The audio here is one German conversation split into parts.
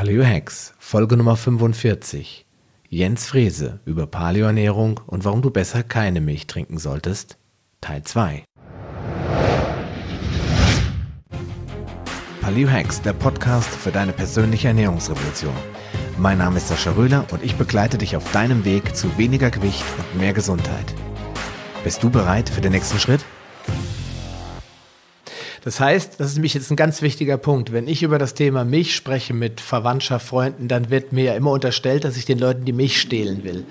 Paleo Hacks, Folge Nummer 45. Jens Frese über Paleoernährung und warum du besser keine Milch trinken solltest. Teil 2. Paleo Hacks, der Podcast für deine persönliche Ernährungsrevolution. Mein Name ist Sascha Röhler und ich begleite dich auf deinem Weg zu weniger Gewicht und mehr Gesundheit. Bist du bereit für den nächsten Schritt? Das heißt, das ist nämlich jetzt ein ganz wichtiger Punkt. Wenn ich über das Thema Milch spreche mit Verwandtschaft, Freunden, dann wird mir ja immer unterstellt, dass ich den Leuten die Milch stehlen will.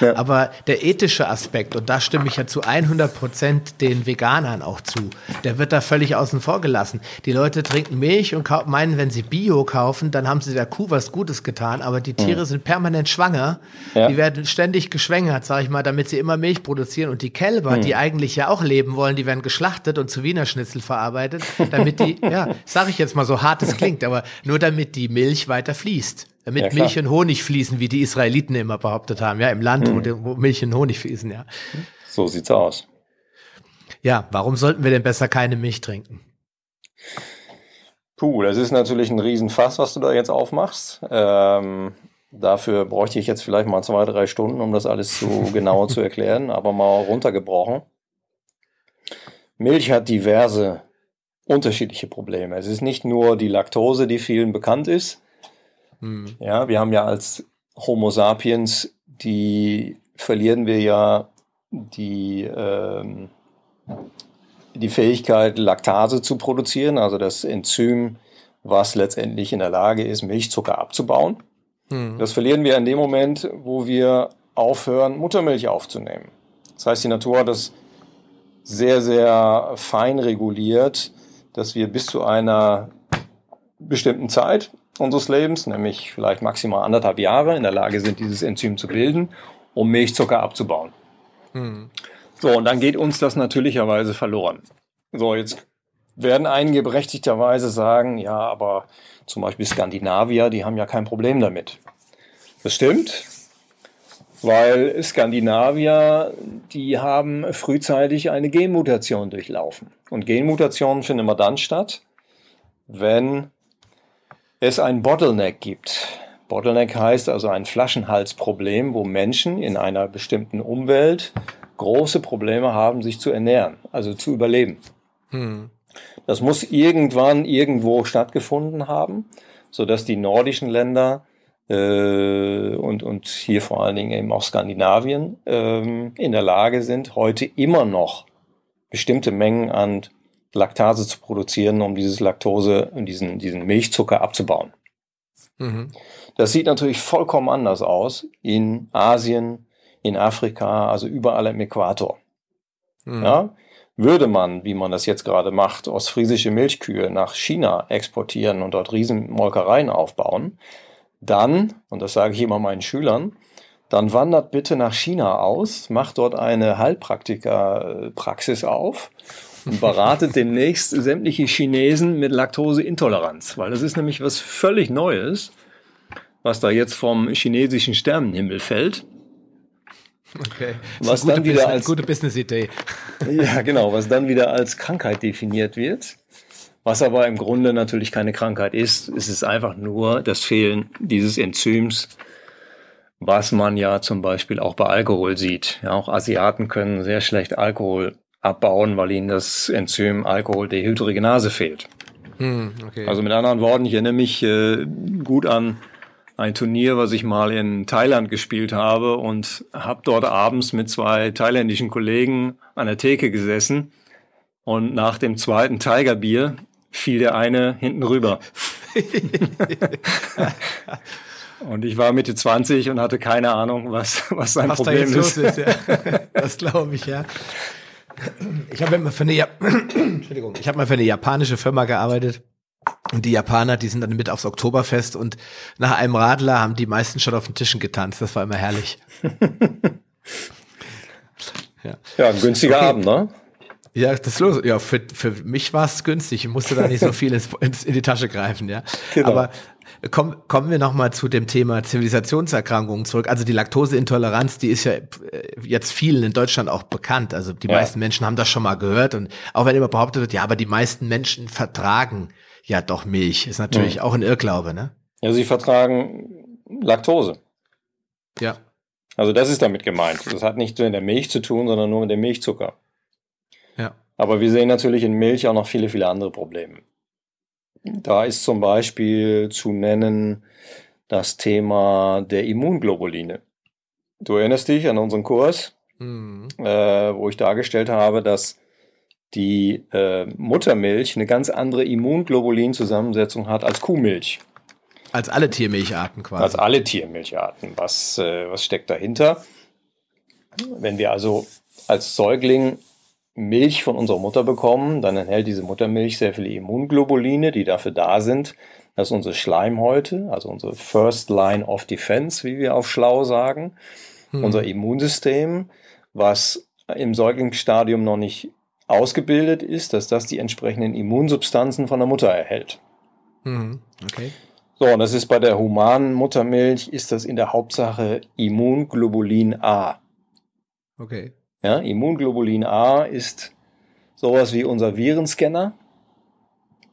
Ja. Aber der ethische Aspekt, und da stimme ich ja zu 100 Prozent den Veganern auch zu, der wird da völlig außen vor gelassen. Die Leute trinken Milch und meinen, wenn sie Bio kaufen, dann haben sie der Kuh was Gutes getan, aber die Tiere mhm. sind permanent schwanger. Ja. Die werden ständig geschwängert, sage ich mal, damit sie immer Milch produzieren. Und die Kälber, mhm. die eigentlich ja auch leben wollen, die werden geschlachtet und zu Wiener Schnitzel verarbeitet gearbeitet, damit die, ja, sage ich jetzt mal so hart es klingt, aber nur damit die Milch weiter fließt. Damit ja, Milch und Honig fließen, wie die Israeliten immer behauptet haben, ja, im Land, mhm. wo, wo Milch und Honig fließen, ja. So sieht's aus. Ja, warum sollten wir denn besser keine Milch trinken? Puh, das ist natürlich ein Riesenfass, was du da jetzt aufmachst. Ähm, dafür bräuchte ich jetzt vielleicht mal zwei, drei Stunden, um das alles so genauer zu erklären, aber mal runtergebrochen. Milch hat diverse unterschiedliche Probleme. Es ist nicht nur die Laktose, die vielen bekannt ist. Mhm. Ja, wir haben ja als Homo sapiens, die verlieren wir ja die, ähm, die Fähigkeit, Laktase zu produzieren, also das Enzym, was letztendlich in der Lage ist, Milchzucker abzubauen. Mhm. Das verlieren wir in dem Moment, wo wir aufhören, Muttermilch aufzunehmen. Das heißt, die Natur hat das sehr, sehr fein reguliert, dass wir bis zu einer bestimmten Zeit unseres Lebens, nämlich vielleicht maximal anderthalb Jahre, in der Lage sind, dieses Enzym zu bilden, um Milchzucker abzubauen. Hm. So, und dann geht uns das natürlicherweise verloren. So, jetzt werden einige berechtigterweise sagen, ja, aber zum Beispiel Skandinavier, die haben ja kein Problem damit. Das stimmt, weil Skandinavier, die haben frühzeitig eine Genmutation durchlaufen. Und Genmutationen finden immer dann statt, wenn es ein Bottleneck gibt. Bottleneck heißt also ein Flaschenhalsproblem, wo Menschen in einer bestimmten Umwelt große Probleme haben, sich zu ernähren, also zu überleben. Hm. Das muss irgendwann irgendwo stattgefunden haben, sodass die nordischen Länder äh, und, und hier vor allen Dingen eben auch Skandinavien ähm, in der Lage sind, heute immer noch bestimmte Mengen an Laktase zu produzieren, um dieses Laktose, diesen, diesen Milchzucker abzubauen. Mhm. Das sieht natürlich vollkommen anders aus in Asien, in Afrika, also überall im Äquator. Mhm. Ja? Würde man, wie man das jetzt gerade macht, ostfriesische Milchkühe nach China exportieren und dort Riesenmolkereien aufbauen, dann, und das sage ich immer meinen Schülern, dann wandert bitte nach China aus, macht dort eine Heilpraktikerpraxis auf und beratet demnächst sämtliche Chinesen mit Laktoseintoleranz, weil das ist nämlich was völlig Neues, was da jetzt vom chinesischen Sternenhimmel fällt. Okay. Was dann wieder Business, als gute Business-Idee. Ja, genau, was dann wieder als Krankheit definiert wird. Was aber im Grunde natürlich keine Krankheit ist. Es ist einfach nur das Fehlen dieses Enzyms, was man ja zum Beispiel auch bei Alkohol sieht. Ja, auch Asiaten können sehr schlecht Alkohol abbauen, weil ihnen das Enzym Alkoholdehydrogenase fehlt. Hm, okay. Also mit anderen Worten, ich erinnere mich äh, gut an ein Turnier, was ich mal in Thailand gespielt habe und habe dort abends mit zwei thailändischen Kollegen an der Theke gesessen und nach dem zweiten Tigerbier fiel der eine hinten rüber. und ich war Mitte 20 und hatte keine Ahnung, was, was sein was Problem ist. ist ja. Das glaube ich, ja. Ich habe mal für eine, ja Entschuldigung, ich habe mal für eine japanische Firma gearbeitet. Und die Japaner, die sind dann mit aufs Oktoberfest und nach einem Radler haben die meisten schon auf den Tischen getanzt. Das war immer herrlich. ja. ja, ein günstiger okay. Abend, ne? Ja, das ist los. Ja, für, für mich war es günstig. Ich musste da nicht so viel ins, in die Tasche greifen, ja. Genau. Aber komm, kommen wir nochmal zu dem Thema Zivilisationserkrankungen zurück. Also die Laktoseintoleranz, die ist ja äh, jetzt vielen in Deutschland auch bekannt. Also die ja. meisten Menschen haben das schon mal gehört. Und auch wenn immer behauptet wird, ja, aber die meisten Menschen vertragen ja doch Milch, ist natürlich mhm. auch ein Irrglaube, ne? Ja, sie vertragen Laktose. Ja. Also das ist damit gemeint. Das hat nichts mit der Milch zu tun, sondern nur mit dem Milchzucker. Aber wir sehen natürlich in Milch auch noch viele, viele andere Probleme. Da ist zum Beispiel zu nennen das Thema der Immunglobuline. Du erinnerst dich an unseren Kurs, mhm. äh, wo ich dargestellt habe, dass die äh, Muttermilch eine ganz andere Immunglobulinzusammensetzung hat als Kuhmilch. Als alle Tiermilcharten quasi. Als alle Tiermilcharten. Was, äh, was steckt dahinter? Wenn wir also als Säugling Milch von unserer Mutter bekommen, dann enthält diese Muttermilch sehr viele Immunglobuline, die dafür da sind, dass unsere Schleimhäute, also unsere First Line of Defense, wie wir auf Schlau sagen, hm. unser Immunsystem, was im Säuglingsstadium noch nicht ausgebildet ist, dass das die entsprechenden Immunsubstanzen von der Mutter erhält. Hm. Okay. So, und das ist bei der humanen Muttermilch, ist das in der Hauptsache Immunglobulin A. Okay. Ja, Immunglobulin A ist sowas wie unser Virenscanner,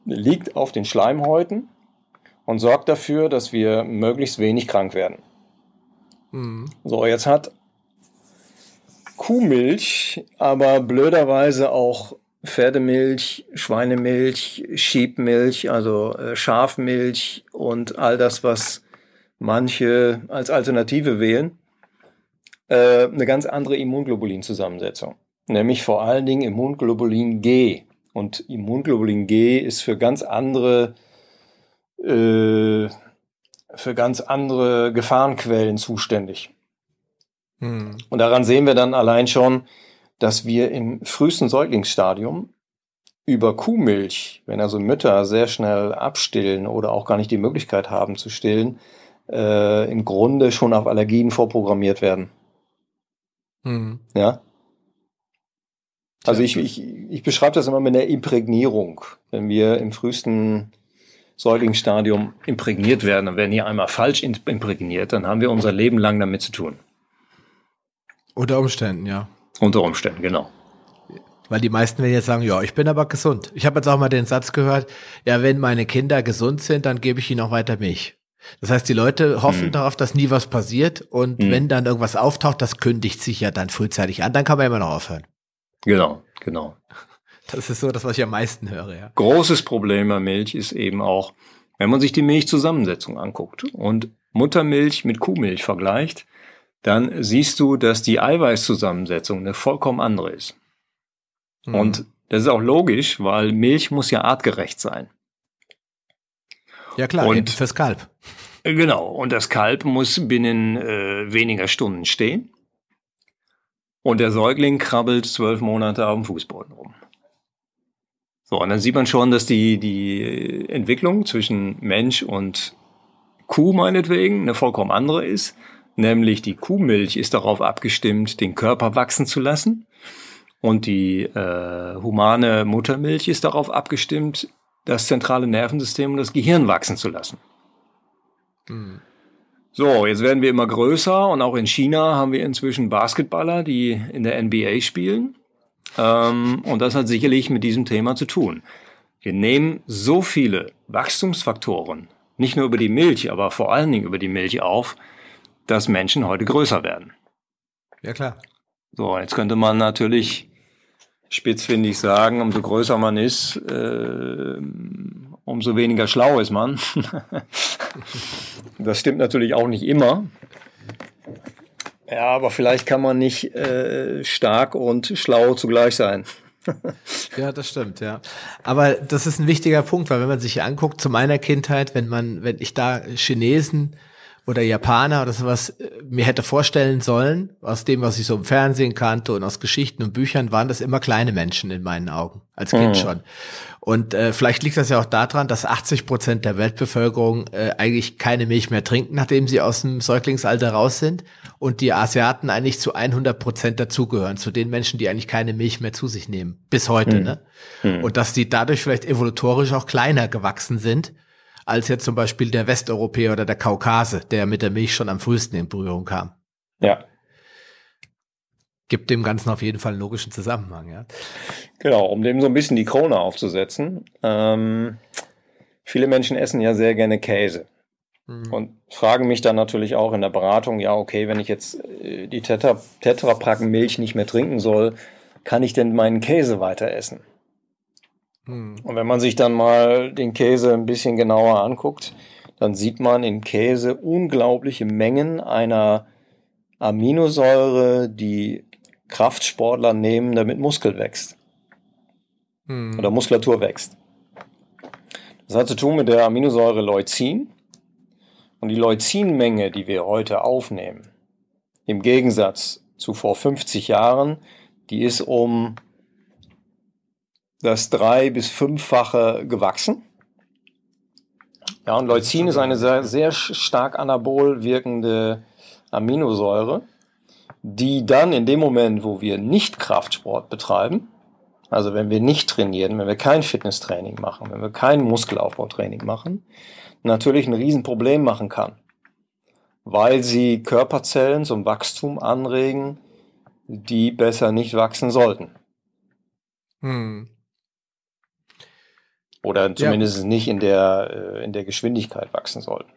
liegt auf den Schleimhäuten und sorgt dafür, dass wir möglichst wenig krank werden. Mhm. So, jetzt hat Kuhmilch aber blöderweise auch Pferdemilch, Schweinemilch, Schiebmilch, also äh, Schafmilch und all das, was manche als Alternative wählen äh, eine ganz andere Immunglobulinzusammensetzung. Nämlich vor allen Dingen Immunglobulin G. Und Immunglobulin G ist für ganz andere, äh, für ganz andere Gefahrenquellen zuständig. Hm. Und daran sehen wir dann allein schon, dass wir im frühesten Säuglingsstadium über Kuhmilch, wenn also Mütter sehr schnell abstillen oder auch gar nicht die Möglichkeit haben zu stillen, äh, im Grunde schon auf Allergien vorprogrammiert werden. Mhm. Ja. Also ich, ich, ich beschreibe das immer mit der Imprägnierung. Wenn wir im frühesten Säuglingsstadium imprägniert werden und werden hier einmal falsch imprägniert, dann haben wir unser Leben lang damit zu tun. Unter Umständen, ja. Unter Umständen, genau. Weil die meisten werden jetzt sagen, ja, ich bin aber gesund. Ich habe jetzt auch mal den Satz gehört, ja, wenn meine Kinder gesund sind, dann gebe ich ihnen auch weiter Milch. Das heißt, die Leute hoffen hm. darauf, dass nie was passiert und hm. wenn dann irgendwas auftaucht, das kündigt sich ja dann frühzeitig an, dann kann man immer noch aufhören. Genau, genau. Das ist so das, was ich am meisten höre, ja. Großes Problem bei Milch ist eben auch, wenn man sich die Milchzusammensetzung anguckt und Muttermilch mit Kuhmilch vergleicht, dann siehst du, dass die Eiweißzusammensetzung eine vollkommen andere ist. Mhm. Und das ist auch logisch, weil Milch muss ja artgerecht sein. Ja klar, und fürs Kalb. Genau, und das Kalb muss binnen äh, weniger Stunden stehen. Und der Säugling krabbelt zwölf Monate auf dem Fußboden rum. So, und dann sieht man schon, dass die, die Entwicklung zwischen Mensch und Kuh meinetwegen eine vollkommen andere ist. Nämlich die Kuhmilch ist darauf abgestimmt, den Körper wachsen zu lassen. Und die äh, humane Muttermilch ist darauf abgestimmt, das zentrale Nervensystem und das Gehirn wachsen zu lassen. Mhm. So, jetzt werden wir immer größer und auch in China haben wir inzwischen Basketballer, die in der NBA spielen. Ähm, und das hat sicherlich mit diesem Thema zu tun. Wir nehmen so viele Wachstumsfaktoren, nicht nur über die Milch, aber vor allen Dingen über die Milch auf, dass Menschen heute größer werden. Ja, klar. So, jetzt könnte man natürlich spitzfindig sagen, umso größer man ist, äh, umso weniger schlau ist man. das stimmt natürlich auch nicht immer. Ja, aber vielleicht kann man nicht äh, stark und schlau zugleich sein. ja, das stimmt, ja. Aber das ist ein wichtiger Punkt, weil wenn man sich anguckt, zu meiner Kindheit, wenn man, wenn ich da Chinesen oder Japaner oder sowas äh, mir hätte vorstellen sollen, aus dem, was ich so im Fernsehen kannte und aus Geschichten und Büchern, waren das immer kleine Menschen in meinen Augen, als Kind mhm. schon. Und äh, vielleicht liegt das ja auch daran, dass 80 Prozent der Weltbevölkerung äh, eigentlich keine Milch mehr trinken, nachdem sie aus dem Säuglingsalter raus sind und die Asiaten eigentlich zu 100 Prozent dazugehören, zu den Menschen, die eigentlich keine Milch mehr zu sich nehmen, bis heute. Mhm. Ne? Mhm. Und dass die dadurch vielleicht evolutorisch auch kleiner gewachsen sind als jetzt zum Beispiel der Westeuropäer oder der Kaukase, der mit der Milch schon am frühesten in Berührung kam. Ja. Gibt dem Ganzen auf jeden Fall einen logischen Zusammenhang, ja. Genau, um dem so ein bisschen die Krone aufzusetzen. Ähm, viele Menschen essen ja sehr gerne Käse. Mhm. Und fragen mich dann natürlich auch in der Beratung, ja, okay, wenn ich jetzt äh, die Tetra, Tetrapack Milch nicht mehr trinken soll, kann ich denn meinen Käse weiter essen? Mhm. Und wenn man sich dann mal den Käse ein bisschen genauer anguckt, dann sieht man in Käse unglaubliche Mengen einer Aminosäure, die Kraftsportler nehmen, damit Muskel wächst. Mhm. Oder Muskulatur wächst. Das hat zu tun mit der Aminosäure Leucin. Und die Leucinmenge, die wir heute aufnehmen, im Gegensatz zu vor 50 Jahren, die ist um das drei- bis fünffache gewachsen. Ja, und Leucin ist eine sehr, sehr stark anabol wirkende Aminosäure, die dann in dem Moment, wo wir nicht Kraftsport betreiben, also wenn wir nicht trainieren, wenn wir kein Fitnesstraining machen, wenn wir kein Muskelaufbautraining machen, natürlich ein Riesenproblem machen kann, weil sie Körperzellen zum Wachstum anregen, die besser nicht wachsen sollten. Hm. Oder zumindest ja. nicht in der, äh, in der Geschwindigkeit wachsen sollten.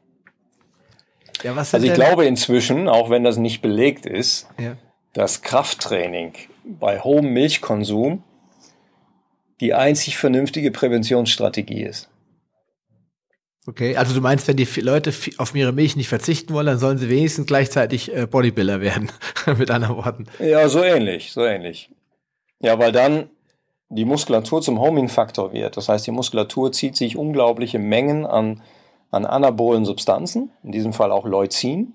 Ja, also ich glaube inzwischen, auch wenn das nicht belegt ist, ja. dass Krafttraining bei hohem Milchkonsum die einzig vernünftige Präventionsstrategie ist. Okay, also du meinst, wenn die Leute auf ihre Milch nicht verzichten wollen, dann sollen sie wenigstens gleichzeitig äh, Bodybuilder werden, mit anderen Worten. Ja, so ähnlich, so ähnlich. Ja, weil dann die Muskulatur zum Homing-Faktor wird. Das heißt, die Muskulatur zieht sich unglaubliche Mengen an, an anabolen Substanzen, in diesem Fall auch Leucin.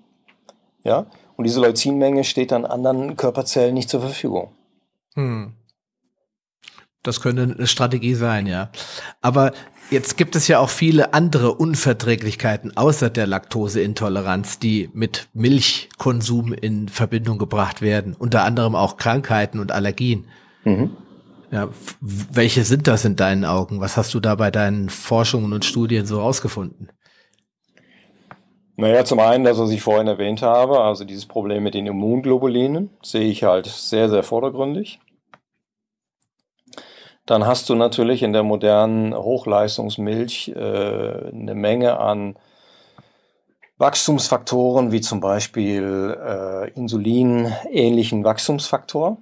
Ja, und diese Leucinmenge steht dann anderen Körperzellen nicht zur Verfügung. Hm. Das könnte eine Strategie sein, ja. Aber jetzt gibt es ja auch viele andere Unverträglichkeiten außer der Laktoseintoleranz, die mit Milchkonsum in Verbindung gebracht werden. Unter anderem auch Krankheiten und Allergien. Mhm. Ja, welche sind das in deinen Augen? Was hast du da bei deinen Forschungen und Studien so rausgefunden? Naja, zum einen das, was ich vorhin erwähnt habe, also dieses Problem mit den Immunglobulinen, sehe ich halt sehr, sehr vordergründig dann hast du natürlich in der modernen Hochleistungsmilch äh, eine Menge an Wachstumsfaktoren, wie zum Beispiel äh, Insulin-ähnlichen Wachstumsfaktor.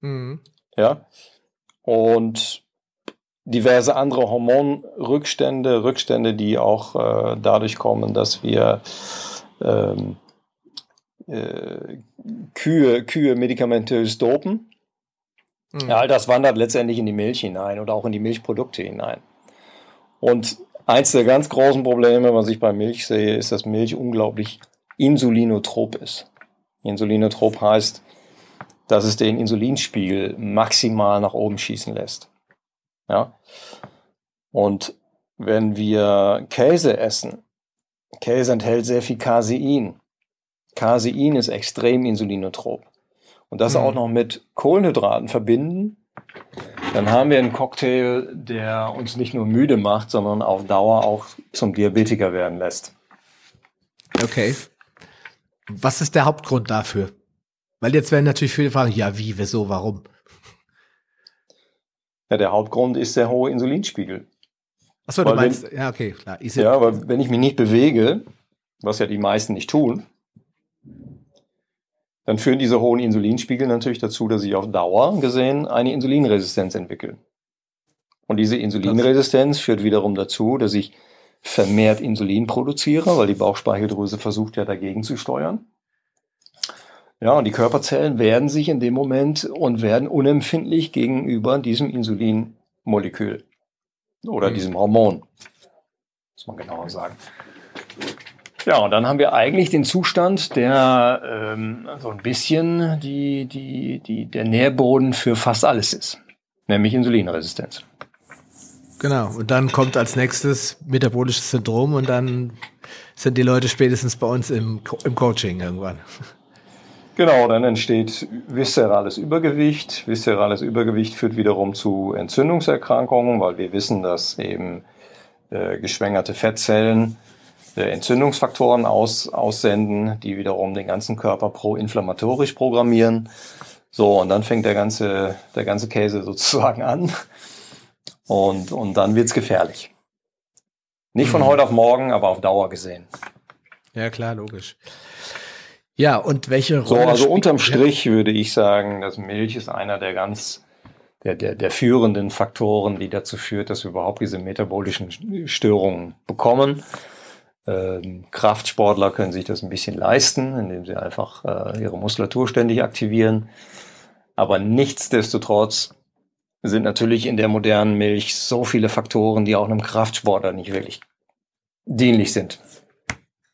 Mhm. Ja. Und diverse andere Hormonrückstände, Rückstände, die auch äh, dadurch kommen, dass wir ähm, äh, Kühe, Kühe medikamentös dopen. Mhm. Ja, all das wandert letztendlich in die Milch hinein oder auch in die Milchprodukte hinein. Und eins der ganz großen Probleme, was ich bei Milch sehe, ist, dass Milch unglaublich insulinotrop ist. Insulinotrop heißt, dass es den Insulinspiegel maximal nach oben schießen lässt. Ja? Und wenn wir Käse essen, Käse enthält sehr viel Casein. Casein ist extrem insulinotrop und das mhm. auch noch mit Kohlenhydraten verbinden, dann haben wir einen Cocktail, der uns nicht nur müde macht, sondern auf Dauer auch zum Diabetiker werden lässt. Okay. Was ist der Hauptgrund dafür? Weil jetzt werden natürlich viele fragen, ja, wie, wieso, warum? Ja, der Hauptgrund ist der hohe Insulinspiegel. Achso, du meinst, wenn, ja, okay, klar. ja, aber wenn ich mich nicht bewege, was ja die meisten nicht tun, dann führen diese hohen Insulinspiegel natürlich dazu, dass ich auf Dauer gesehen eine Insulinresistenz entwickle. Und diese Insulinresistenz führt wiederum dazu, dass ich vermehrt Insulin produziere, weil die Bauchspeicheldrüse versucht ja dagegen zu steuern. Ja, und die Körperzellen werden sich in dem Moment und werden unempfindlich gegenüber diesem Insulinmolekül oder mhm. diesem Hormon, muss man genauer sagen. Ja, und dann haben wir eigentlich den Zustand, der ähm, so ein bisschen die, die, die, der Nährboden für fast alles ist, nämlich Insulinresistenz. Genau, und dann kommt als nächstes metabolisches Syndrom und dann sind die Leute spätestens bei uns im, im Coaching irgendwann. Genau, dann entsteht viszerales Übergewicht. Viszerales Übergewicht führt wiederum zu Entzündungserkrankungen, weil wir wissen, dass eben äh, geschwängerte Fettzellen äh, Entzündungsfaktoren aus, aussenden, die wiederum den ganzen Körper proinflammatorisch programmieren. So, und dann fängt der ganze, der ganze Käse sozusagen an. Und, und dann wird's gefährlich. Nicht von mhm. heute auf morgen, aber auf Dauer gesehen. Ja, klar, logisch. Ja, und welche Rolle? So, also unterm Strich würde ich sagen, dass Milch ist einer der ganz, der, der, der führenden Faktoren, die dazu führt, dass wir überhaupt diese metabolischen Störungen bekommen. Ähm, Kraftsportler können sich das ein bisschen leisten, indem sie einfach äh, ihre Muskulatur ständig aktivieren. Aber nichtsdestotrotz sind natürlich in der modernen Milch so viele Faktoren, die auch einem Kraftsportler nicht wirklich dienlich sind.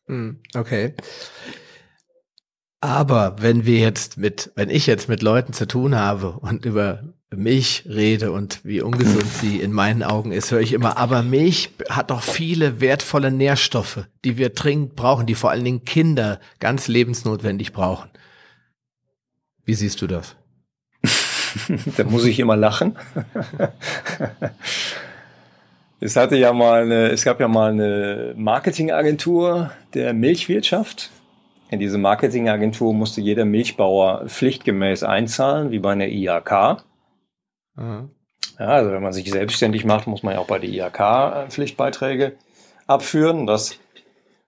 Hm, okay. Aber wenn wir jetzt mit, wenn ich jetzt mit Leuten zu tun habe und über Milch rede und wie ungesund sie in meinen Augen ist, höre ich immer, aber Milch hat doch viele wertvolle Nährstoffe, die wir dringend brauchen, die vor allen Dingen Kinder ganz lebensnotwendig brauchen. Wie siehst du das? da muss ich immer lachen. es hatte ja mal eine, es gab ja mal eine Marketingagentur der Milchwirtschaft. In diese Marketingagentur musste jeder Milchbauer pflichtgemäß einzahlen, wie bei einer IHK. Mhm. Ja, also wenn man sich selbstständig macht, muss man ja auch bei der IHK äh, Pflichtbeiträge abführen. Das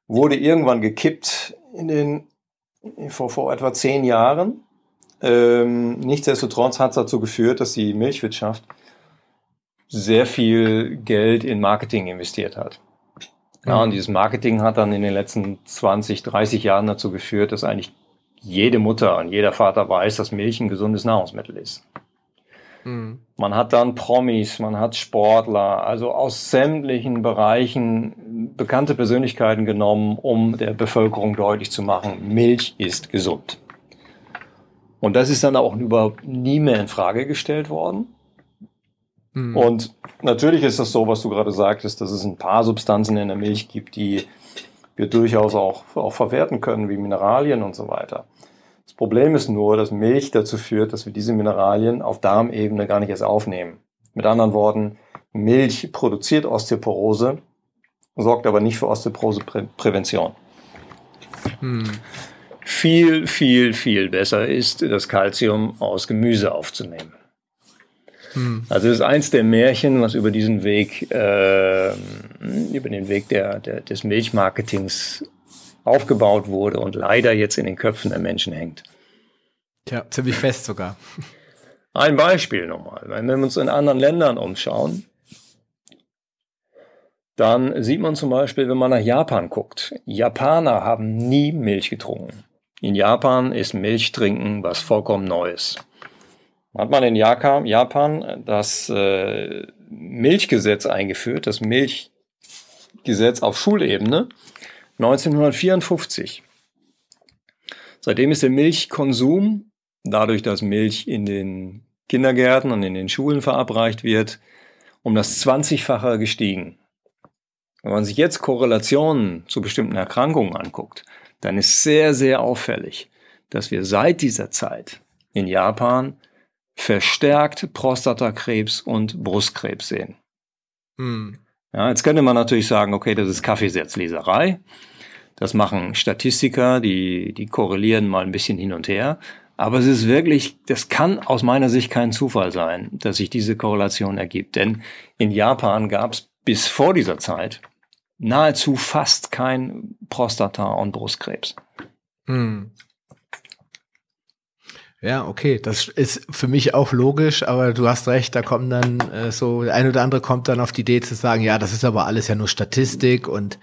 wurde irgendwann gekippt in den, vor, vor etwa zehn Jahren. Ähm, nichtsdestotrotz hat es dazu geführt, dass die Milchwirtschaft sehr viel Geld in Marketing investiert hat. Ja, mhm. und dieses Marketing hat dann in den letzten 20, 30 Jahren dazu geführt, dass eigentlich jede Mutter und jeder Vater weiß, dass Milch ein gesundes Nahrungsmittel ist. Mhm. Man hat dann Promis, man hat Sportler, also aus sämtlichen Bereichen bekannte Persönlichkeiten genommen, um der Bevölkerung deutlich zu machen, Milch ist gesund. Und das ist dann auch überhaupt nie mehr in Frage gestellt worden. Mhm. Und natürlich ist das so, was du gerade sagtest, dass es ein paar Substanzen in der Milch gibt, die wir durchaus auch, auch verwerten können, wie Mineralien und so weiter. Das Problem ist nur, dass Milch dazu führt, dass wir diese Mineralien auf Darmebene gar nicht erst aufnehmen. Mit anderen Worten, Milch produziert Osteoporose, sorgt aber nicht für Osteoporoseprävention. Hm viel, viel, viel besser ist, das Kalzium aus Gemüse aufzunehmen. Hm. Also es ist eins der Märchen, was über diesen Weg, äh, über den Weg der, der, des Milchmarketings aufgebaut wurde und leider jetzt in den Köpfen der Menschen hängt. Tja, ziemlich fest sogar. Ein Beispiel nochmal. Wenn wir uns in anderen Ländern umschauen, dann sieht man zum Beispiel, wenn man nach Japan guckt, Japaner haben nie Milch getrunken. In Japan ist Milchtrinken was vollkommen Neues. Hat man in Japan das äh, Milchgesetz eingeführt, das Milchgesetz auf Schulebene 1954. Seitdem ist der Milchkonsum, dadurch, dass Milch in den Kindergärten und in den Schulen verabreicht wird, um das 20-fache gestiegen. Wenn man sich jetzt Korrelationen zu bestimmten Erkrankungen anguckt, dann ist sehr, sehr auffällig, dass wir seit dieser Zeit in Japan verstärkt Prostatakrebs und Brustkrebs sehen. Hm. Ja, jetzt könnte man natürlich sagen, okay, das ist Kaffeesatzleserei. Das machen Statistiker, die, die korrelieren mal ein bisschen hin und her. Aber es ist wirklich, das kann aus meiner Sicht kein Zufall sein, dass sich diese Korrelation ergibt. Denn in Japan gab es bis vor dieser Zeit nahezu fast kein Prostata- und Brustkrebs. Hm. Ja, okay, das ist für mich auch logisch, aber du hast recht, da kommen dann äh, so, der ein oder andere kommt dann auf die Idee zu sagen, ja, das ist aber alles ja nur Statistik und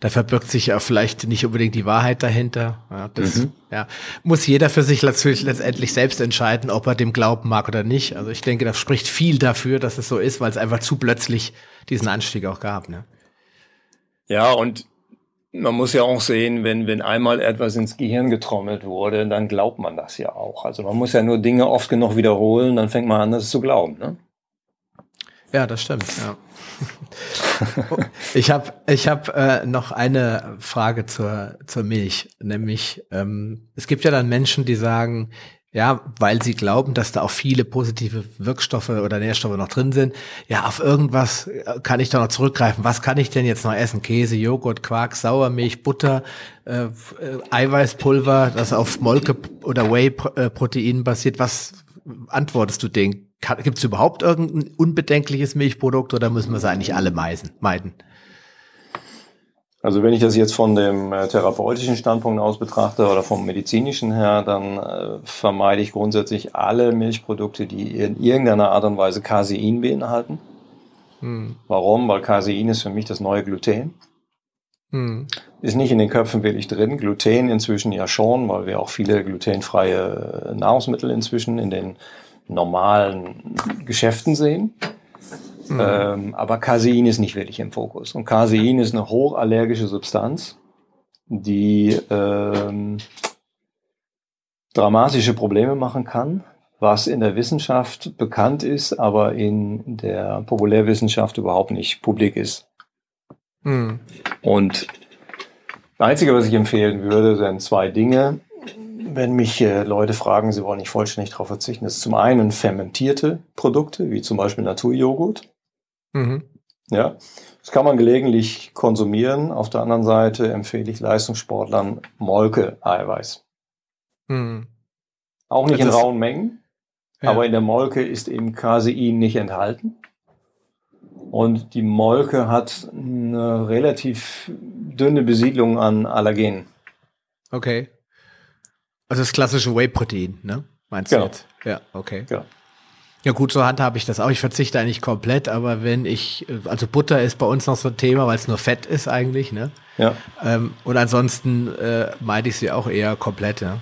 da verbirgt sich ja vielleicht nicht unbedingt die Wahrheit dahinter. Ja, das mhm. ja, muss jeder für sich letztendlich selbst entscheiden, ob er dem glauben mag oder nicht. Also ich denke, das spricht viel dafür, dass es so ist, weil es einfach zu plötzlich diesen Anstieg auch gab. Ne? Ja, und man muss ja auch sehen, wenn, wenn einmal etwas ins Gehirn getrommelt wurde, dann glaubt man das ja auch. Also man muss ja nur Dinge oft genug wiederholen, dann fängt man an, das zu glauben. Ne? Ja, das stimmt. Ja. ich habe ich hab, äh, noch eine Frage zur, zur Milch, nämlich ähm, es gibt ja dann Menschen, die sagen, ja, weil sie glauben, dass da auch viele positive Wirkstoffe oder Nährstoffe noch drin sind. Ja, auf irgendwas äh, kann ich da noch zurückgreifen. Was kann ich denn jetzt noch essen? Käse, Joghurt, Quark, Sauermilch, Butter, äh, äh Eiweißpulver, das auf Molke oder Whey-Protein basiert. Was antwortest du denen? Gibt es überhaupt irgendein unbedenkliches Milchprodukt oder müssen wir es eigentlich alle meisen, meiden? Also wenn ich das jetzt von dem äh, therapeutischen Standpunkt aus betrachte oder vom medizinischen her, dann äh, vermeide ich grundsätzlich alle Milchprodukte, die in irgendeiner Art und Weise Casein beinhalten. Hm. Warum? Weil Casein ist für mich das neue Gluten. Hm. Ist nicht in den Köpfen wirklich drin. Gluten inzwischen ja schon, weil wir auch viele glutenfreie Nahrungsmittel inzwischen in den normalen Geschäften sehen. Mhm. Ähm, aber Casein ist nicht wirklich im Fokus. Und Casein ist eine hochallergische Substanz, die ähm, dramatische Probleme machen kann, was in der Wissenschaft bekannt ist, aber in der Populärwissenschaft überhaupt nicht publik ist. Mhm. Und das Einzige, was ich empfehlen würde, sind zwei Dinge. Wenn mich äh, Leute fragen, sie wollen nicht vollständig darauf verzichten, ist zum einen fermentierte Produkte, wie zum Beispiel Naturjoghurt. Mhm. Ja, das kann man gelegentlich konsumieren. Auf der anderen Seite empfehle ich Leistungssportlern Molke-Eiweiß. Mhm. Auch nicht das in rauen Mengen, ja. aber in der Molke ist eben Casein nicht enthalten. Und die Molke hat eine relativ dünne Besiedlung an Allergenen. Okay. Also das klassische Whey-Protein, ne? Meinst genau. du jetzt? Ja, okay. Ja. Ja gut, so handhabe ich das auch. Ich verzichte eigentlich komplett, aber wenn ich, also Butter ist bei uns noch so ein Thema, weil es nur Fett ist eigentlich, ne? Ja. Ähm, und ansonsten äh, meide ich sie auch eher komplett, ja.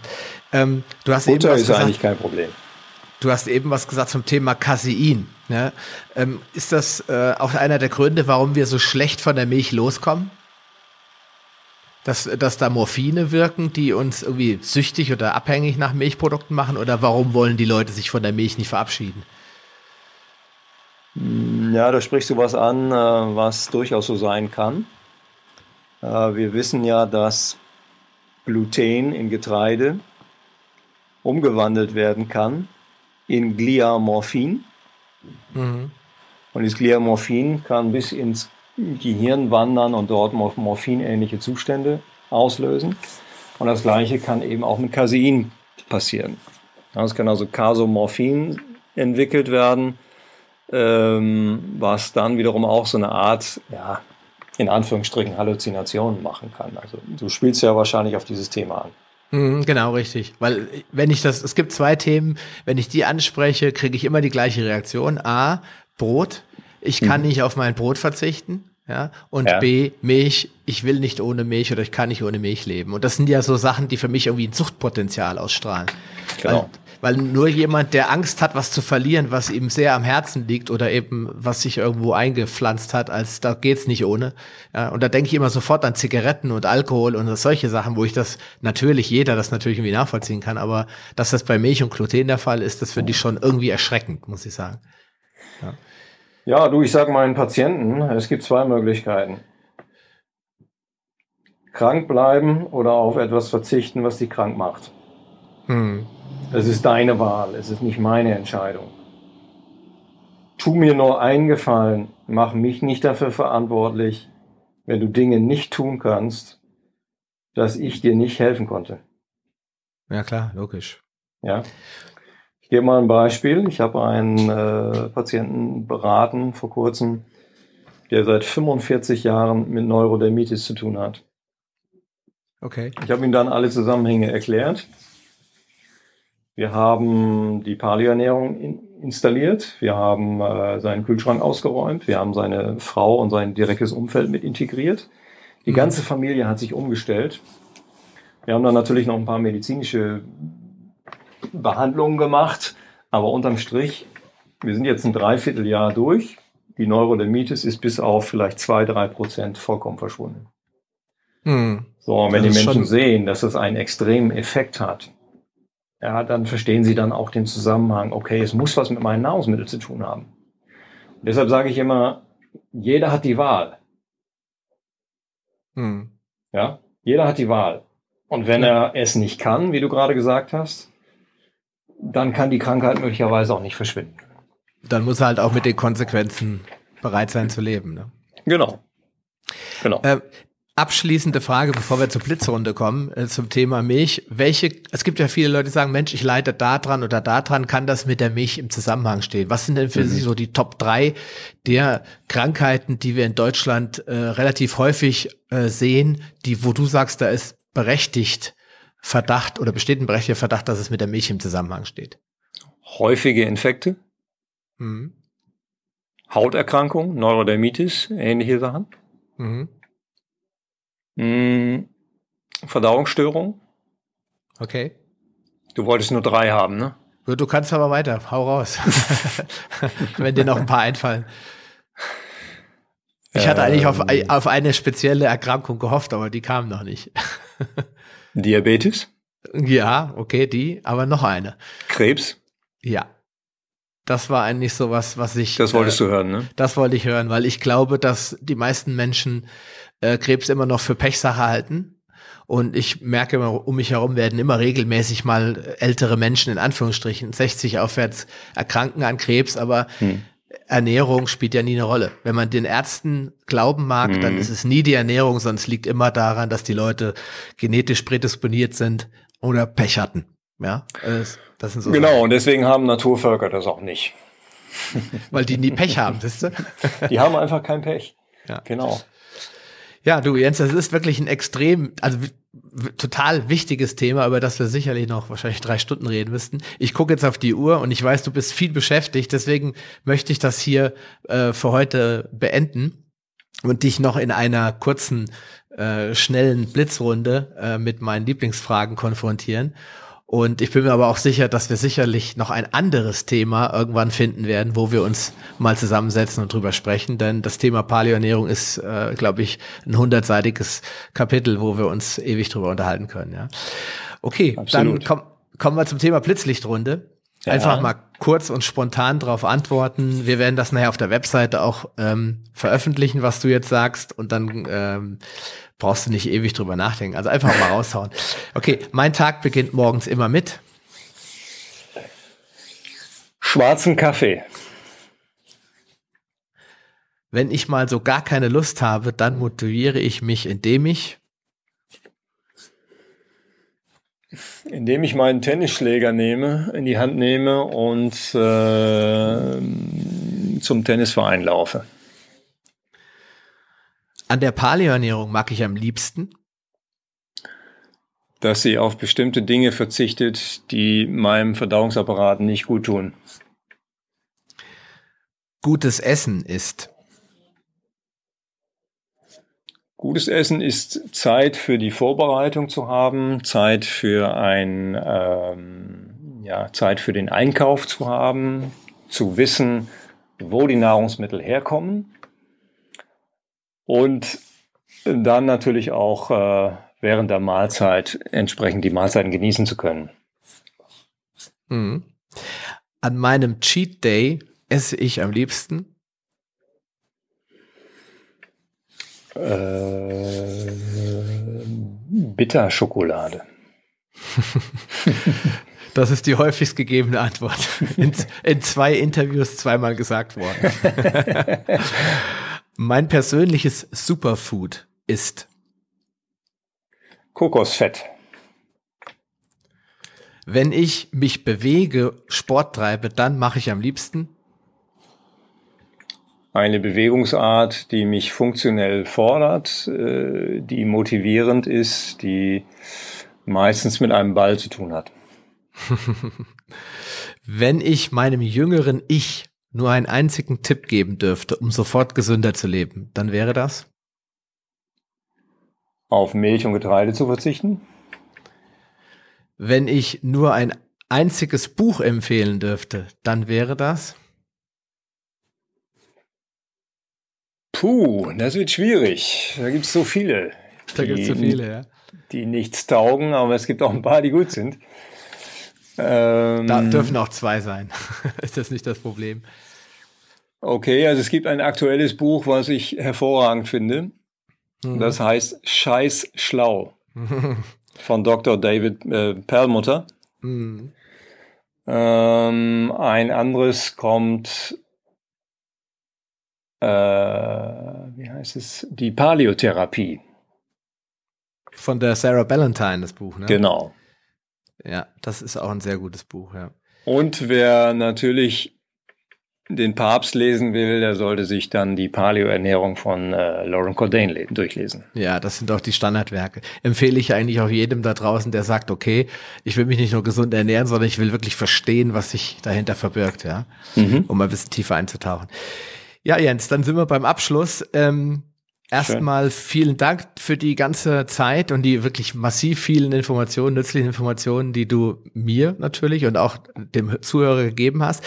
Ähm, du hast Butter eben was ist gesagt, eigentlich kein Problem. Du hast eben was gesagt zum Thema Casein. Ne? Ähm, ist das äh, auch einer der Gründe, warum wir so schlecht von der Milch loskommen? Dass, dass da Morphine wirken, die uns irgendwie süchtig oder abhängig nach Milchprodukten machen? Oder warum wollen die Leute sich von der Milch nicht verabschieden? Hm, ja, da sprichst du was an, äh, was durchaus so sein kann. Äh, wir wissen ja, dass Gluten in Getreide umgewandelt werden kann in Gliamorphin. Mhm. Und das Gliamorphin kann bis ins Gehirn wandern und dort morphinähnliche Zustände auslösen. Und das gleiche kann eben auch mit Casein passieren. Es kann also Casomorphin entwickelt werden, ähm, was dann wiederum auch so eine Art, ja, in Anführungsstrichen Halluzinationen machen kann. Also du spielst ja wahrscheinlich auf dieses Thema an. Mhm, genau, richtig. Weil wenn ich das, es gibt zwei Themen, wenn ich die anspreche, kriege ich immer die gleiche Reaktion. A, Brot. Ich kann mhm. nicht auf mein Brot verzichten. Ja, und ja. B, Milch, ich will nicht ohne Milch oder ich kann nicht ohne Milch leben. Und das sind ja so Sachen, die für mich irgendwie ein Suchtpotenzial ausstrahlen. Genau. Weil, weil nur jemand, der Angst hat, was zu verlieren, was ihm sehr am Herzen liegt oder eben was sich irgendwo eingepflanzt hat, als da geht's nicht ohne. Ja, und da denke ich immer sofort an Zigaretten und Alkohol und solche Sachen, wo ich das natürlich, jeder das natürlich irgendwie nachvollziehen kann, aber dass das bei Milch und Gluten der Fall ist, das finde ich schon irgendwie erschreckend, muss ich sagen. Ja. Ja, du, ich sage meinen Patienten, es gibt zwei Möglichkeiten. Krank bleiben oder auf etwas verzichten, was dich krank macht. Hm. Es ist deine Wahl, es ist nicht meine Entscheidung. Tu mir nur einen Gefallen, mach mich nicht dafür verantwortlich, wenn du Dinge nicht tun kannst, dass ich dir nicht helfen konnte. Ja klar, logisch. Ja. Ich gebe mal ein Beispiel. Ich habe einen äh, Patienten beraten vor kurzem, der seit 45 Jahren mit Neurodermitis zu tun hat. Okay. Ich habe ihm dann alle Zusammenhänge erklärt. Wir haben die Paleoernährung in, installiert. Wir haben äh, seinen Kühlschrank ausgeräumt. Wir haben seine Frau und sein direktes Umfeld mit integriert. Die mhm. ganze Familie hat sich umgestellt. Wir haben dann natürlich noch ein paar medizinische Behandlungen gemacht, aber unterm Strich, wir sind jetzt ein Dreivierteljahr durch. Die Neurodermitis ist bis auf vielleicht zwei, drei Prozent vollkommen verschwunden. Hm. So, und wenn die Menschen sehen, dass es einen extremen Effekt hat, ja, dann verstehen sie dann auch den Zusammenhang, okay, es muss was mit meinen Nahrungsmitteln zu tun haben. Und deshalb sage ich immer, jeder hat die Wahl. Hm. Ja, jeder hat die Wahl. Und wenn ja. er es nicht kann, wie du gerade gesagt hast, dann kann die Krankheit möglicherweise auch nicht verschwinden. Dann muss er halt auch mit den Konsequenzen bereit sein zu leben. Ne? Genau. Genau. Äh, abschließende Frage, bevor wir zur Blitzrunde kommen, äh, zum Thema Milch. Welche, es gibt ja viele Leute, die sagen, Mensch, ich leite da dran oder da dran, kann das mit der Milch im Zusammenhang stehen? Was sind denn für mhm. Sie so die Top drei der Krankheiten, die wir in Deutschland äh, relativ häufig äh, sehen, die, wo du sagst, da ist berechtigt Verdacht oder besteht ein berechtigter Verdacht, dass es mit der Milch im Zusammenhang steht? Häufige Infekte, mhm. Hauterkrankung, Neurodermitis, ähnliche Sachen. Mhm. Hm, Verdauungsstörung. Okay. Du wolltest nur drei haben, ne? Du kannst aber weiter, hau raus. Wenn dir noch ein paar einfallen. Ich hatte eigentlich auf, ähm. auf eine spezielle Erkrankung gehofft, aber die kam noch nicht. Diabetes? Ja, okay, die, aber noch eine. Krebs? Ja. Das war eigentlich so was, was ich. Das wolltest äh, du hören, ne? Das wollte ich hören, weil ich glaube, dass die meisten Menschen äh, Krebs immer noch für Pechsache halten. Und ich merke immer, um mich herum werden immer regelmäßig mal ältere Menschen, in Anführungsstrichen, 60 aufwärts, erkranken an Krebs, aber hm. Ernährung spielt ja nie eine Rolle. Wenn man den Ärzten glauben mag, hm. dann ist es nie die Ernährung, sondern es liegt immer daran, dass die Leute genetisch prädisponiert sind oder Pech hatten. Ja, das sind so genau, Sachen. und deswegen haben Naturvölker das auch nicht. Weil die nie Pech haben, siehst du? Die haben einfach kein Pech. Ja. Genau. Ja, du Jens, das ist wirklich ein extrem, also total wichtiges Thema, über das wir sicherlich noch wahrscheinlich drei Stunden reden müssten. Ich gucke jetzt auf die Uhr und ich weiß, du bist viel beschäftigt, deswegen möchte ich das hier äh, für heute beenden und dich noch in einer kurzen, äh, schnellen Blitzrunde äh, mit meinen Lieblingsfragen konfrontieren. Und ich bin mir aber auch sicher, dass wir sicherlich noch ein anderes Thema irgendwann finden werden, wo wir uns mal zusammensetzen und drüber sprechen. Denn das Thema Paleoernährung ist, äh, glaube ich, ein hundertseitiges Kapitel, wo wir uns ewig drüber unterhalten können. Ja. Okay, Absolut. dann komm, kommen wir zum Thema Blitzlichtrunde. Ja. Einfach mal kurz und spontan darauf antworten. Wir werden das nachher auf der Webseite auch ähm, veröffentlichen, was du jetzt sagst. Und dann ähm, brauchst du nicht ewig drüber nachdenken. Also einfach mal raushauen. Okay, mein Tag beginnt morgens immer mit schwarzen Kaffee. Wenn ich mal so gar keine Lust habe, dann motiviere ich mich, indem ich indem ich meinen Tennisschläger nehme, in die Hand nehme und äh, zum Tennisverein laufe. An der Paleoernährung mag ich am liebsten? Dass sie auf bestimmte Dinge verzichtet, die meinem Verdauungsapparat nicht gut tun. Gutes Essen ist. Gutes Essen ist Zeit für die Vorbereitung zu haben, Zeit für ein, ähm, ja, Zeit für den Einkauf zu haben, zu wissen, wo die Nahrungsmittel herkommen und dann natürlich auch äh, während der Mahlzeit entsprechend die Mahlzeiten genießen zu können. Mhm. An meinem Cheat Day esse ich am liebsten äh, Bitterschokolade. Das ist die häufigst gegebene Antwort. In, in zwei Interviews zweimal gesagt worden. Mein persönliches Superfood ist Kokosfett. Wenn ich mich bewege, Sport treibe, dann mache ich am liebsten eine Bewegungsart, die mich funktionell fordert, äh, die motivierend ist, die meistens mit einem Ball zu tun hat. Wenn ich meinem jüngeren Ich nur einen einzigen Tipp geben dürfte, um sofort gesünder zu leben, dann wäre das? Auf Milch und Getreide zu verzichten? Wenn ich nur ein einziges Buch empfehlen dürfte, dann wäre das? Puh, das wird schwierig. Da gibt es so viele. Da gibt es so viele, ja. Die nichts taugen, aber es gibt auch ein paar, die gut sind. Ähm, da dürfen auch zwei sein. ist das nicht das Problem? Okay, also es gibt ein aktuelles Buch, was ich hervorragend finde. Mhm. Das heißt Scheiß schlau von Dr. David äh, Perlmutter. Mhm. Ähm, ein anderes kommt, äh, wie heißt es, die Paläotherapie Von der Sarah Ballantyne, das Buch, ne? Genau. Ja, das ist auch ein sehr gutes Buch, ja. Und wer natürlich den Papst lesen will, der sollte sich dann die Paleo-Ernährung von äh, Lauren Cordain durchlesen. Ja, das sind doch die Standardwerke. Empfehle ich eigentlich auch jedem da draußen, der sagt, okay, ich will mich nicht nur gesund ernähren, sondern ich will wirklich verstehen, was sich dahinter verbirgt, ja, mhm. um ein bisschen tiefer einzutauchen. Ja, Jens, dann sind wir beim Abschluss. Ähm, Erstmal vielen Dank für die ganze Zeit und die wirklich massiv vielen Informationen, nützlichen Informationen, die du mir natürlich und auch dem Zuhörer gegeben hast.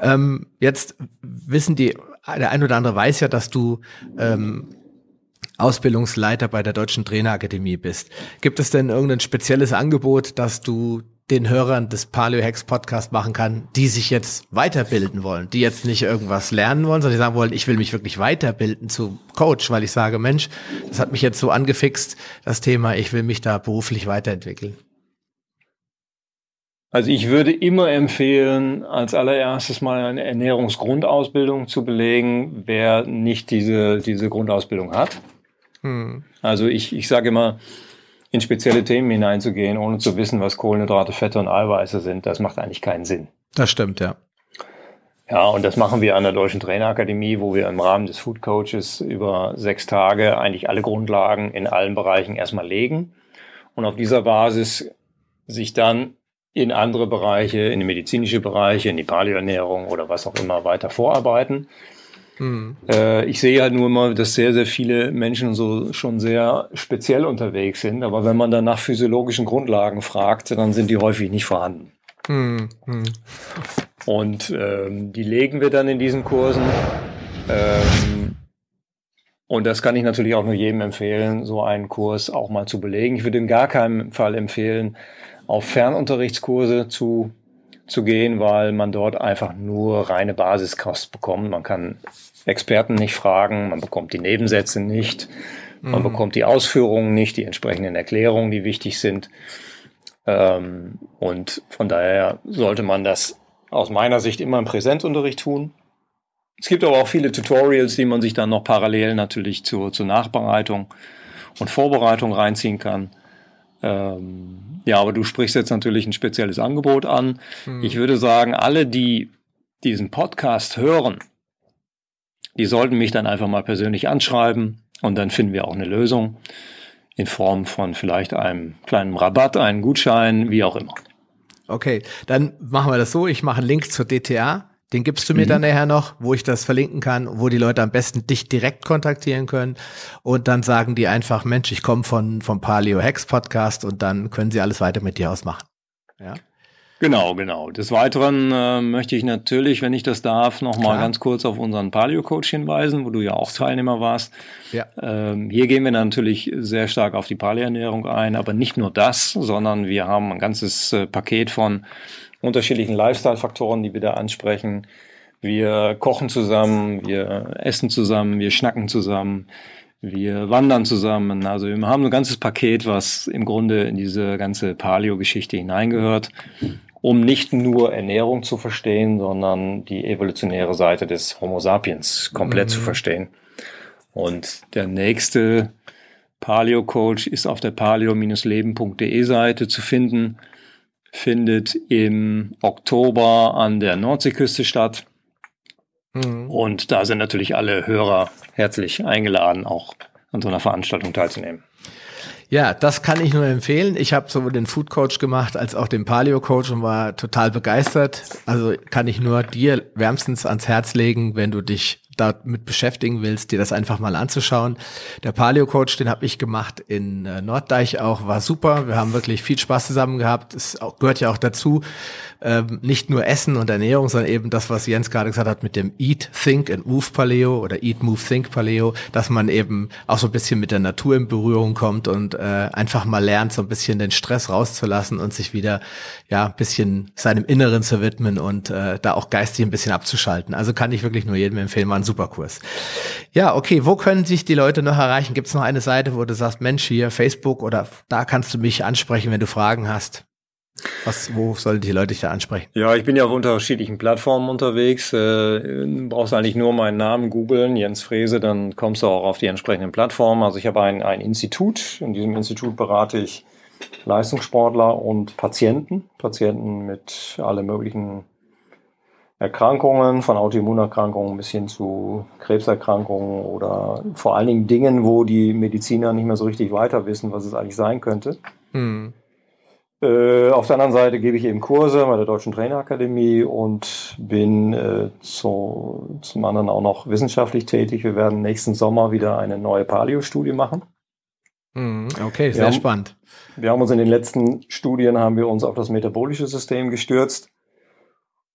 Ähm, jetzt wissen die, der ein oder andere weiß ja, dass du ähm, Ausbildungsleiter bei der Deutschen Trainerakademie bist. Gibt es denn irgendein spezielles Angebot, dass du den Hörern des Paleo Hacks Podcast machen kann, die sich jetzt weiterbilden wollen, die jetzt nicht irgendwas lernen wollen, sondern die sagen wollen, ich will mich wirklich weiterbilden zu Coach, weil ich sage, Mensch, das hat mich jetzt so angefixt, das Thema, ich will mich da beruflich weiterentwickeln. Also ich würde immer empfehlen, als allererstes mal eine Ernährungsgrundausbildung zu belegen, wer nicht diese, diese Grundausbildung hat. Hm. Also ich, ich sage immer, in spezielle Themen hineinzugehen, ohne zu wissen, was Kohlenhydrate, Fette und Eiweiße sind, das macht eigentlich keinen Sinn. Das stimmt, ja. Ja, und das machen wir an der Deutschen Trainerakademie, wo wir im Rahmen des Food Coaches über sechs Tage eigentlich alle Grundlagen in allen Bereichen erstmal legen und auf dieser Basis sich dann in andere Bereiche, in die medizinische Bereiche, in die Paleoernährung oder was auch immer weiter vorarbeiten. Mhm. Äh, ich sehe halt nur immer, dass sehr, sehr viele Menschen so schon sehr speziell unterwegs sind. Aber wenn man dann nach physiologischen Grundlagen fragt, dann sind die häufig nicht vorhanden. Mhm. Und ähm, die legen wir dann in diesen Kursen. Ähm, und das kann ich natürlich auch nur jedem empfehlen, so einen Kurs auch mal zu belegen. Ich würde in gar keinem Fall empfehlen, auf Fernunterrichtskurse zu zu gehen, weil man dort einfach nur reine Basiskost bekommt. Man kann Experten nicht fragen, man bekommt die Nebensätze nicht, man mhm. bekommt die Ausführungen nicht, die entsprechenden Erklärungen, die wichtig sind. Ähm, und von daher sollte man das aus meiner Sicht immer im Präsenzunterricht tun. Es gibt aber auch viele Tutorials, die man sich dann noch parallel natürlich zur, zur Nachbereitung und Vorbereitung reinziehen kann. Ähm, ja, aber du sprichst jetzt natürlich ein spezielles Angebot an. Hm. Ich würde sagen, alle, die diesen Podcast hören, die sollten mich dann einfach mal persönlich anschreiben und dann finden wir auch eine Lösung in Form von vielleicht einem kleinen Rabatt, einem Gutschein, wie auch immer. Okay, dann machen wir das so. Ich mache einen Link zur DTA den gibst du mir mhm. dann nachher noch, wo ich das verlinken kann, wo die Leute am besten dich direkt kontaktieren können. Und dann sagen die einfach, Mensch, ich komme von, vom Paleo Hex Podcast und dann können sie alles weiter mit dir ausmachen. Ja. Genau, genau. Des Weiteren äh, möchte ich natürlich, wenn ich das darf, nochmal ganz kurz auf unseren Paleo-Coach hinweisen, wo du ja auch Teilnehmer warst. Ja. Ähm, hier gehen wir natürlich sehr stark auf die Paleo-Ernährung ein, aber nicht nur das, sondern wir haben ein ganzes äh, Paket von unterschiedlichen Lifestyle-Faktoren, die wir da ansprechen. Wir kochen zusammen, wir essen zusammen, wir schnacken zusammen, wir wandern zusammen. Also wir haben ein ganzes Paket, was im Grunde in diese ganze Paleo-Geschichte hineingehört, um nicht nur Ernährung zu verstehen, sondern die evolutionäre Seite des Homo sapiens komplett mhm. zu verstehen. Und der nächste Paleo-Coach ist auf der paleo-leben.de Seite zu finden findet im Oktober an der Nordseeküste statt. Mhm. Und da sind natürlich alle Hörer herzlich eingeladen, auch an so einer Veranstaltung teilzunehmen. Ja, das kann ich nur empfehlen. Ich habe sowohl den Food Coach gemacht als auch den Paleo Coach und war total begeistert. Also kann ich nur dir wärmstens ans Herz legen, wenn du dich damit beschäftigen willst, dir das einfach mal anzuschauen. Der Paleo Coach, den habe ich gemacht in äh, Norddeich auch, war super. Wir haben wirklich viel Spaß zusammen gehabt. Es gehört ja auch dazu, ähm, nicht nur Essen und Ernährung, sondern eben das, was Jens gerade gesagt hat mit dem Eat, Think and Move Paleo oder Eat, Move, Think Paleo, dass man eben auch so ein bisschen mit der Natur in Berührung kommt und äh, einfach mal lernt, so ein bisschen den Stress rauszulassen und sich wieder ja ein bisschen seinem Inneren zu widmen und äh, da auch geistig ein bisschen abzuschalten. Also kann ich wirklich nur jedem empfehlen, mal einen super Kurs. Ja, okay, wo können sich die Leute noch erreichen? Gibt es noch eine Seite, wo du sagst, Mensch, hier Facebook oder da kannst du mich ansprechen, wenn du Fragen hast? Was, wo sollen die Leute dich da ansprechen? Ja, ich bin ja auf unterschiedlichen Plattformen unterwegs. Äh, brauchst eigentlich nur meinen Namen googeln, Jens Frese, dann kommst du auch auf die entsprechenden Plattformen. Also ich habe ein, ein Institut. In diesem Institut berate ich Leistungssportler und Patienten. Patienten mit alle möglichen Erkrankungen, von Autoimmunerkrankungen bis hin zu Krebserkrankungen oder vor allen Dingen Dingen, wo die Mediziner nicht mehr so richtig weiter wissen, was es eigentlich sein könnte. Mhm. Äh, auf der anderen Seite gebe ich eben Kurse bei der Deutschen Trainerakademie und bin äh, zu, zum anderen auch noch wissenschaftlich tätig. Wir werden nächsten Sommer wieder eine neue Paleo-Studie machen. Mhm, okay, sehr wir spannend. wir haben uns in den letzten Studien haben wir uns auf das metabolische System gestürzt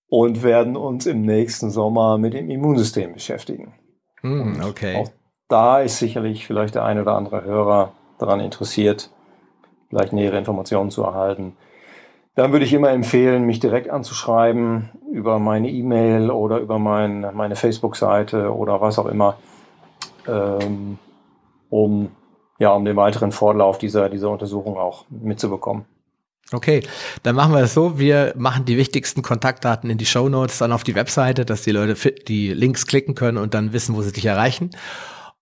und werden uns im nächsten Sommer mit dem Immunsystem beschäftigen. Mm, okay. Auch da ist sicherlich vielleicht der ein oder andere Hörer daran interessiert, vielleicht nähere Informationen zu erhalten, dann würde ich immer empfehlen, mich direkt anzuschreiben über meine E-Mail oder über mein, meine Facebook-Seite oder was auch immer, ähm, um, ja, um den weiteren Fortlauf dieser, dieser Untersuchung auch mitzubekommen. Okay, dann machen wir es so. Wir machen die wichtigsten Kontaktdaten in die Show Notes, dann auf die Webseite, dass die Leute die Links klicken können und dann wissen, wo sie dich erreichen.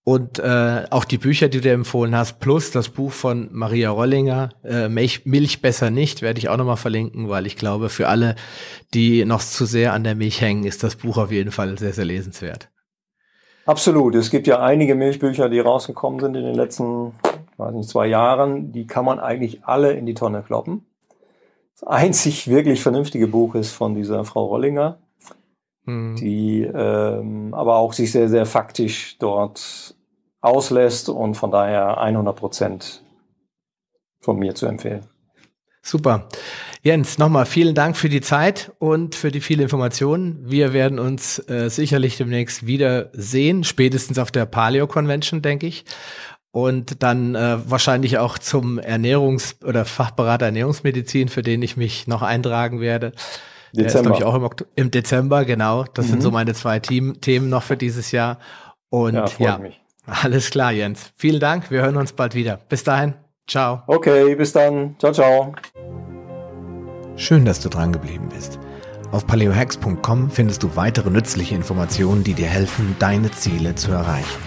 Und äh, auch die Bücher, die du empfohlen hast, plus das Buch von Maria Rollinger, äh, Milch, Milch besser nicht, werde ich auch nochmal verlinken, weil ich glaube, für alle, die noch zu sehr an der Milch hängen, ist das Buch auf jeden Fall sehr, sehr lesenswert. Absolut. Es gibt ja einige Milchbücher, die rausgekommen sind in den letzten, weiß nicht, zwei Jahren. Die kann man eigentlich alle in die Tonne kloppen. Das einzig wirklich vernünftige Buch ist von dieser Frau Rollinger, hm. die ähm, aber auch sich sehr, sehr faktisch dort auslässt und von daher 100 Prozent von mir zu empfehlen. Super. Jens, nochmal vielen Dank für die Zeit und für die viele Informationen. Wir werden uns äh, sicherlich demnächst wieder sehen, spätestens auf der Paleo Convention, denke ich. Und dann äh, wahrscheinlich auch zum Ernährungs- oder Fachberater Ernährungsmedizin, für den ich mich noch eintragen werde. Dezember. Der ist, ich, auch im, im, Dezember, genau. Das mhm. sind so meine zwei Team Themen noch für dieses Jahr. Und ja, ja mich. Alles klar, Jens. Vielen Dank. Wir hören uns bald wieder. Bis dahin. Ciao. Okay, bis dann. Ciao, ciao. Schön, dass du dran geblieben bist. Auf paleohacks.com findest du weitere nützliche Informationen, die dir helfen, deine Ziele zu erreichen.